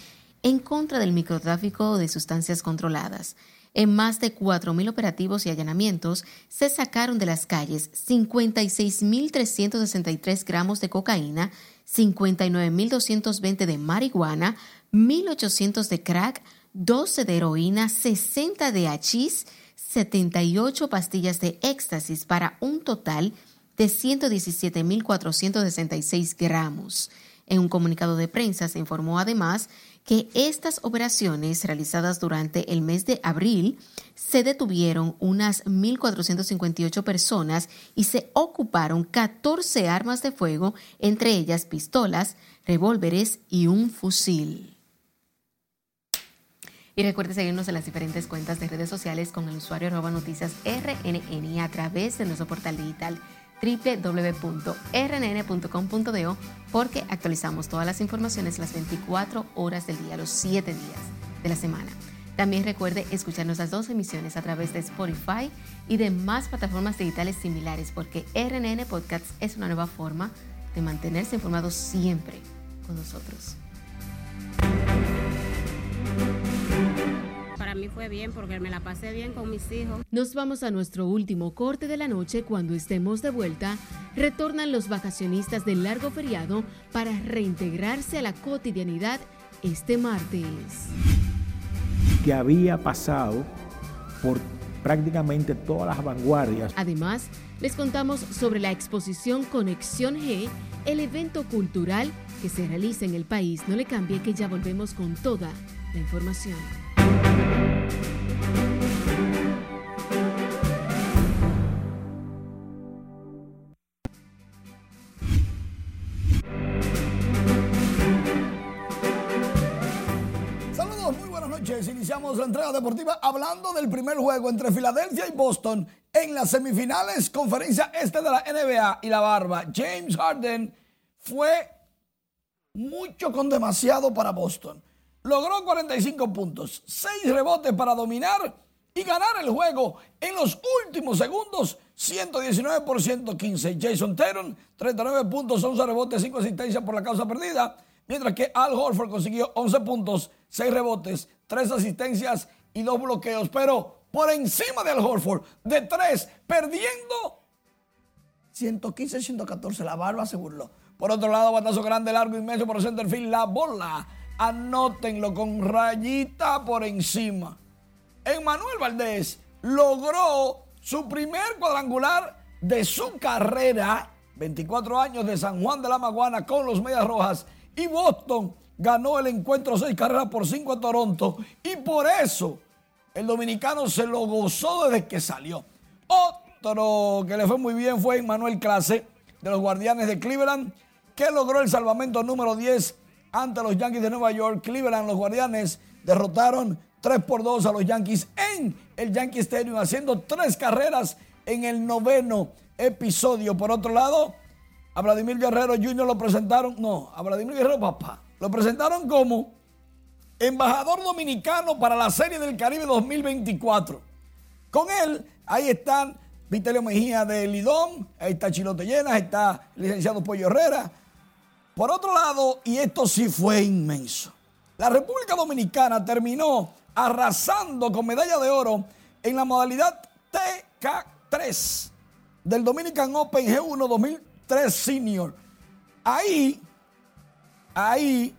en contra del microtráfico de sustancias controladas. En más de 4.000 operativos y allanamientos se sacaron de las calles 56.363 gramos de cocaína, 59.220 de marihuana, 1.800 de crack, 12 de heroína, 60 de hachís, 78 pastillas de éxtasis para un total de 117.466 gramos. En un comunicado de prensa se informó además que estas operaciones realizadas durante el mes de abril se detuvieron unas 1.458 personas y se ocuparon 14 armas de fuego, entre ellas pistolas, revólveres y un fusil. Y recuerde seguirnos en las diferentes cuentas de redes sociales con el usuario arroba noticias RNN a través de nuestro portal digital www.rnn.com.do porque actualizamos todas las informaciones las 24 horas del día, los 7 días de la semana. También recuerde escuchar nuestras dos emisiones a través de Spotify y de más plataformas digitales similares porque RNN Podcasts es una nueva forma de mantenerse informados siempre con nosotros. Mí fue bien porque me la pasé bien con mis hijos. Nos vamos a nuestro último corte de la noche. Cuando estemos de vuelta, retornan los vacacionistas del largo feriado para reintegrarse a la cotidianidad este martes. Que había pasado por prácticamente todas las vanguardias. Además, les contamos sobre la exposición Conexión G, el evento cultural que se realiza en el país. No le cambie que ya volvemos con toda la información. Entrega deportiva hablando del primer juego entre Filadelfia y Boston en las semifinales conferencia este de la NBA y la barba. James Harden fue mucho con demasiado para Boston. Logró 45 puntos, 6 rebotes para dominar y ganar el juego en los últimos segundos, 119 por 115. Jason Tatum, 39 puntos, 11 rebotes, 5 asistencias por la causa perdida, mientras que Al Horford consiguió 11 puntos, 6 rebotes, 3 asistencias y 2 bloqueos, pero por encima de Al Horford, de 3, perdiendo 115-114. La barba se burló. Por otro lado, batazo grande, largo, inmenso por el centerfield, la bola. Anótenlo con rayita por encima. Emmanuel Valdés logró su primer cuadrangular de su carrera, 24 años de San Juan de la Maguana con los Medias Rojas. Y Boston ganó el encuentro 6 carreras por 5 a Toronto. Y por eso el dominicano se lo gozó desde que salió. Otro que le fue muy bien fue Emmanuel Clase de los Guardianes de Cleveland que logró el salvamento número 10 ante los Yankees de Nueva York. Cleveland, los Guardianes, derrotaron 3 por 2 a los Yankees en el Yankee Stadium, haciendo tres carreras en el noveno episodio. Por otro lado, a Vladimir Guerrero Jr. lo presentaron, no, a Vladimir Guerrero papá, lo presentaron como embajador dominicano para la Serie del Caribe 2024. Con él, ahí están Vitelio Mejía de Lidón, ahí está Chilote Llenas, está el licenciado Pollo Herrera, por otro lado, y esto sí fue inmenso, la República Dominicana terminó arrasando con medalla de oro en la modalidad TK3 del Dominican Open G1 2003 Senior. Ahí, ahí,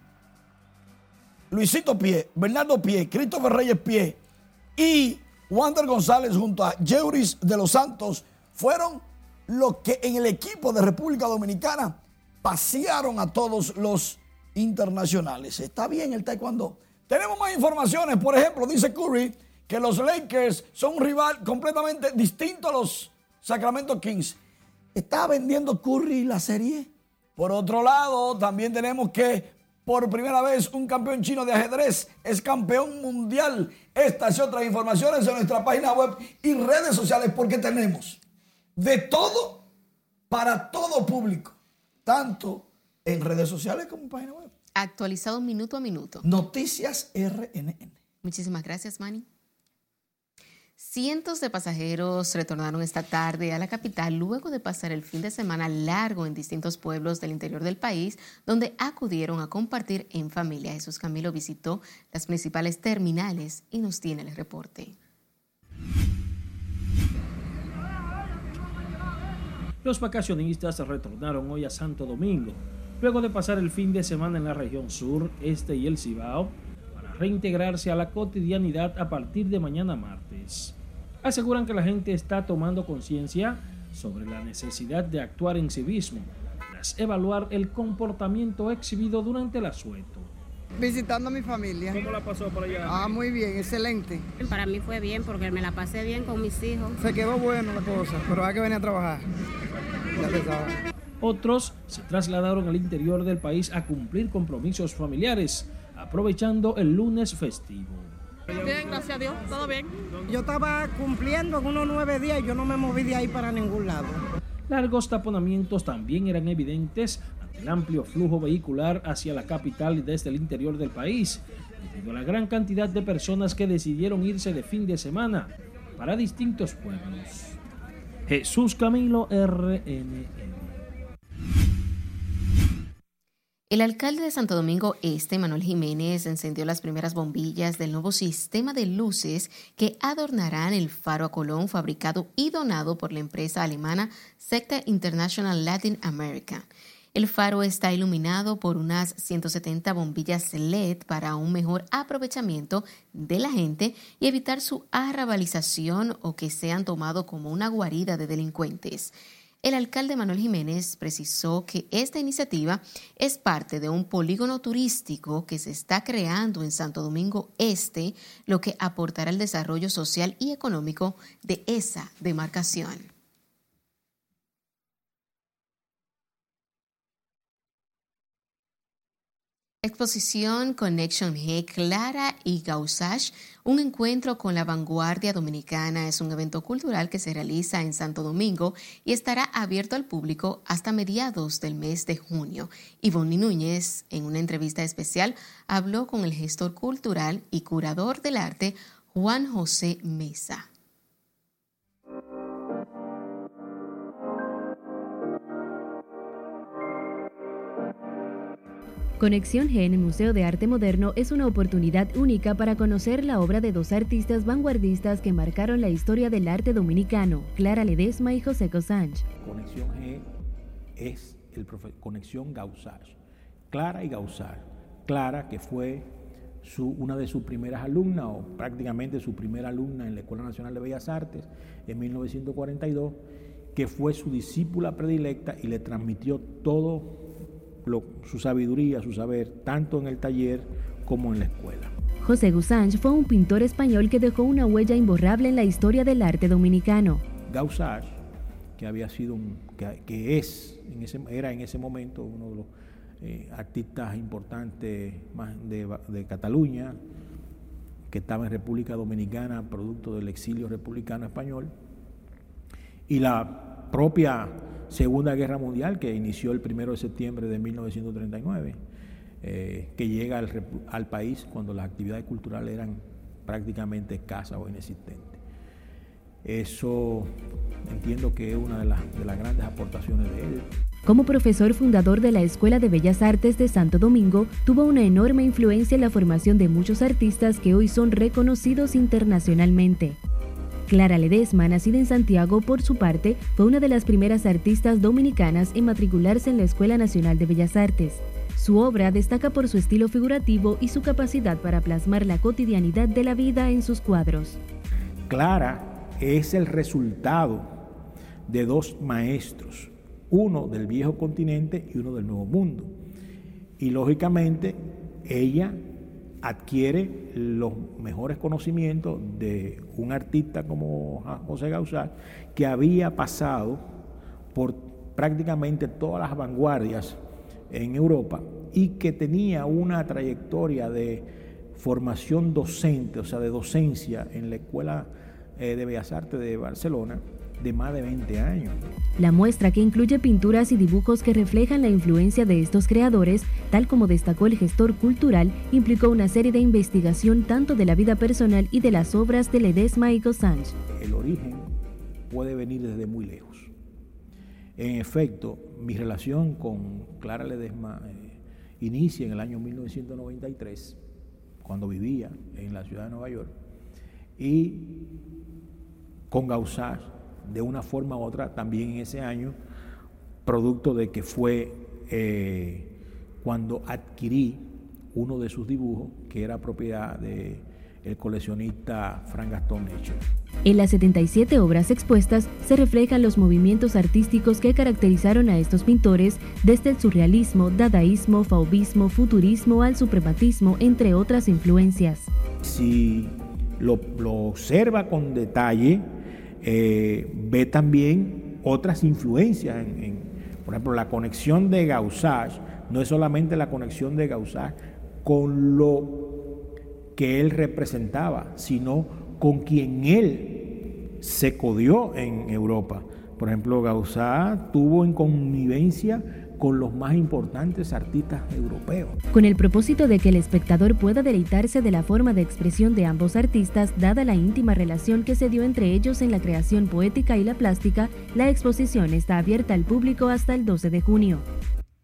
Luisito Pie, Bernardo Pie, Christopher Reyes Pie y Wander González junto a Jeuris de los Santos fueron los que en el equipo de República Dominicana pasearon a todos los internacionales. Está bien el taekwondo. Tenemos más informaciones. Por ejemplo, dice Curry que los Lakers son un rival completamente distinto a los Sacramento Kings. ¿Está vendiendo Curry la serie? Por otro lado, también tenemos que por primera vez un campeón chino de ajedrez es campeón mundial. Estas y otras informaciones en nuestra página web y redes sociales porque tenemos de todo para todo público, tanto en redes sociales como en página web. Actualizado minuto a minuto. Noticias RNN. Muchísimas gracias, Manny. Cientos de pasajeros retornaron esta tarde a la capital luego de pasar el fin de semana largo en distintos pueblos del interior del país, donde acudieron a compartir en familia. Jesús Camilo visitó las principales terminales y nos tiene el reporte. Los vacacionistas retornaron hoy a Santo Domingo, luego de pasar el fin de semana en la región sur, este y el Cibao, reintegrarse a la cotidianidad a partir de mañana martes. Aseguran que la gente está tomando conciencia sobre la necesidad de actuar en civismo, tras evaluar el comportamiento exhibido durante el asueto. Visitando a mi familia. ¿Cómo la pasó por allá? Ah, muy bien, excelente. Para mí fue bien porque me la pasé bien con mis hijos. Se quedó bueno la cosa, pero hay que venir a trabajar. Ya. Otros se trasladaron al interior del país a cumplir compromisos familiares, aprovechando el lunes festivo. Bien, gracias a Dios, todo bien. Yo estaba cumpliendo en unos nueve días y yo no me moví de ahí para ningún lado. Largos taponamientos también eran evidentes ante el amplio flujo vehicular hacia la capital y desde el interior del país, debido a la gran cantidad de personas que decidieron irse de fin de semana para distintos pueblos. Jesús Camilo RNN. El alcalde de Santo Domingo Este, Manuel Jiménez, encendió las primeras bombillas del nuevo sistema de luces que adornarán el faro a Colón fabricado y donado por la empresa alemana Secta International Latin America. El faro está iluminado por unas 170 bombillas LED para un mejor aprovechamiento de la gente y evitar su arrabalización o que sean tomados como una guarida de delincuentes. El alcalde Manuel Jiménez precisó que esta iniciativa es parte de un polígono turístico que se está creando en Santo Domingo Este, lo que aportará al desarrollo social y económico de esa demarcación. Exposición Connection G, Clara y Gausage, un encuentro con la vanguardia dominicana, es un evento cultural que se realiza en Santo Domingo y estará abierto al público hasta mediados del mes de junio. Ivonne Núñez, en una entrevista especial, habló con el gestor cultural y curador del arte, Juan José Mesa. Conexión G en el Museo de Arte Moderno es una oportunidad única para conocer la obra de dos artistas vanguardistas que marcaron la historia del arte dominicano, Clara Ledesma y José Cosanch. Conexión G es el Conexión Gaussage. Clara y Gaussage. Clara, que fue una de sus primeras alumnas, o prácticamente su primera alumna en la Escuela Nacional de Bellas Artes en 1942, que fue su discípula predilecta y le transmitió todo su sabiduría, su saber, tanto en el taller como en la escuela. José Gusanch fue un pintor español que dejó una huella imborrable en la historia del arte dominicano. Gaussage, que había sido un, que, es, en ese, era en ese momento uno de los eh, artistas importantes de, de Cataluña, que estaba en República Dominicana, producto del exilio republicano español, y la propia Segunda Guerra Mundial, que inició el 1 de septiembre de 1939, eh, que llega al, país cuando las actividades culturales eran prácticamente escasas o inexistentes. Eso entiendo que es una de las, de las grandes aportaciones de él. Como profesor fundador de la Escuela de Bellas Artes de Santo Domingo, tuvo una enorme influencia en la formación de muchos artistas que hoy son reconocidos internacionalmente. Clara Ledesma, nacida en Santiago por su parte, fue una de las primeras artistas dominicanas en matricularse en la Escuela Nacional de Bellas Artes. Su obra destaca por su estilo figurativo y su capacidad para plasmar la cotidianidad de la vida en sus cuadros. Clara es el resultado de dos maestros, uno del viejo continente y uno del nuevo mundo. Y lógicamente ella adquiere los mejores conocimientos de un artista como José Gausar, que había pasado por prácticamente todas las vanguardias en Europa y que tenía una trayectoria de formación docente, o sea, de docencia en la Escuela eh, de Bellas Artes de Barcelona, de más de 20 años. La muestra, que incluye pinturas y dibujos que reflejan la influencia de estos creadores, tal como destacó el gestor cultural, implicó una serie de investigación tanto de la vida personal y de las obras de Ledesma y Gossange. El origen puede venir desde muy lejos. En efecto, mi relación con Clara Ledesma eh, inicia en el año 1993, cuando vivía en la ciudad de Nueva York, y con Gaussage de una forma u otra también en ese año, producto de que fue eh, cuando adquirí uno de sus dibujos, que era propiedad del el coleccionista Frank Gastón Necho. En las 77 obras expuestas se reflejan los movimientos artísticos que caracterizaron a estos pintores, desde el surrealismo, dadaísmo, faubismo, futurismo al suprematismo, entre otras influencias. Si lo, lo observa con detalle, eh, ve también otras influencias. En, por ejemplo, la conexión de Gaussage no es solamente la conexión de Gaussage con lo que él representaba, sino con quien él se codió en Europa. Por ejemplo, Gauzá tuvo en connivencia con los más importantes artistas europeos. Con el propósito de que el espectador pueda deleitarse de la forma de expresión de ambos artistas, dada la íntima relación que se dio entre ellos en la creación poética y la plástica, la exposición está abierta al público hasta el 12 de junio.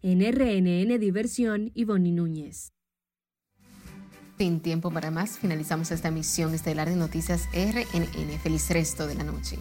En RNN Diversión, Ivonne Núñez. Sin tiempo para más, finalizamos esta emisión estelar de Noticias RNN. Feliz resto de la noche.